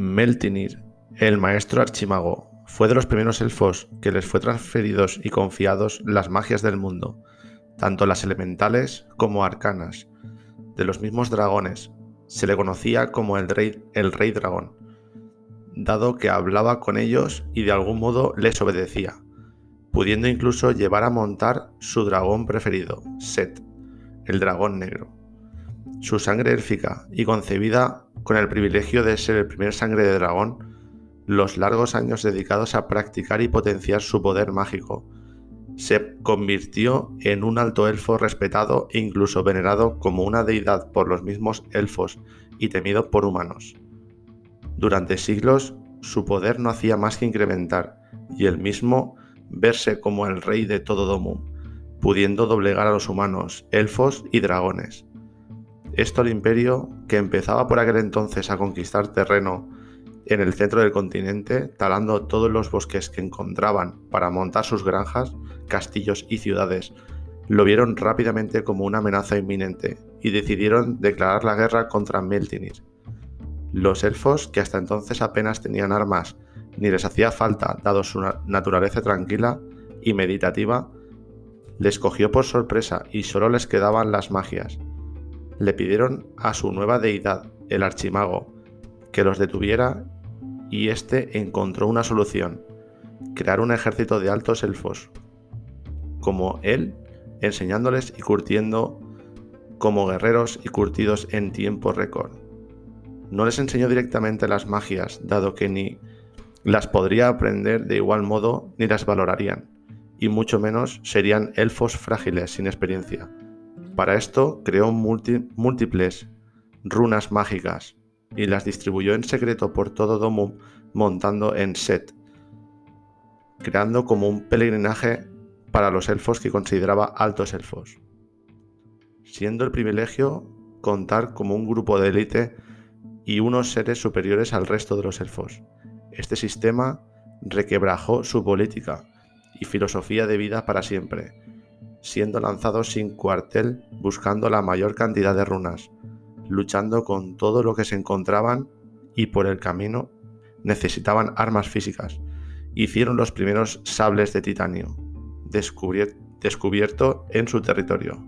Meltinir, el maestro archimago, fue de los primeros elfos que les fue transferidos y confiados las magias del mundo, tanto las elementales como arcanas. De los mismos dragones, se le conocía como el rey, el rey dragón, dado que hablaba con ellos y de algún modo les obedecía, pudiendo incluso llevar a montar su dragón preferido, Set, el dragón negro. Su sangre élfica y concebida con el privilegio de ser el primer sangre de dragón, los largos años dedicados a practicar y potenciar su poder mágico, se convirtió en un alto elfo respetado e incluso venerado como una deidad por los mismos elfos y temido por humanos. Durante siglos, su poder no hacía más que incrementar, y él mismo verse como el rey de todo Domum, pudiendo doblegar a los humanos, elfos y dragones. Esto el imperio, que empezaba por aquel entonces a conquistar terreno en el centro del continente, talando todos los bosques que encontraban para montar sus granjas, castillos y ciudades, lo vieron rápidamente como una amenaza inminente y decidieron declarar la guerra contra Meltinir. Los elfos, que hasta entonces apenas tenían armas ni les hacía falta, dado su naturaleza tranquila y meditativa, les cogió por sorpresa y solo les quedaban las magias, le pidieron a su nueva deidad, el archimago, que los detuviera y éste encontró una solución, crear un ejército de altos elfos, como él, enseñándoles y curtiendo como guerreros y curtidos en tiempo récord. No les enseñó directamente las magias, dado que ni las podría aprender de igual modo ni las valorarían, y mucho menos serían elfos frágiles sin experiencia. Para esto creó múltiples runas mágicas y las distribuyó en secreto por todo Domum montando en Set, creando como un peregrinaje para los elfos que consideraba altos elfos, siendo el privilegio contar como un grupo de élite y unos seres superiores al resto de los elfos. Este sistema requebrajó su política y filosofía de vida para siempre, siendo lanzados sin cuartel buscando la mayor cantidad de runas, luchando con todo lo que se encontraban y por el camino necesitaban armas físicas. Hicieron los primeros sables de titanio, descubierto en su territorio.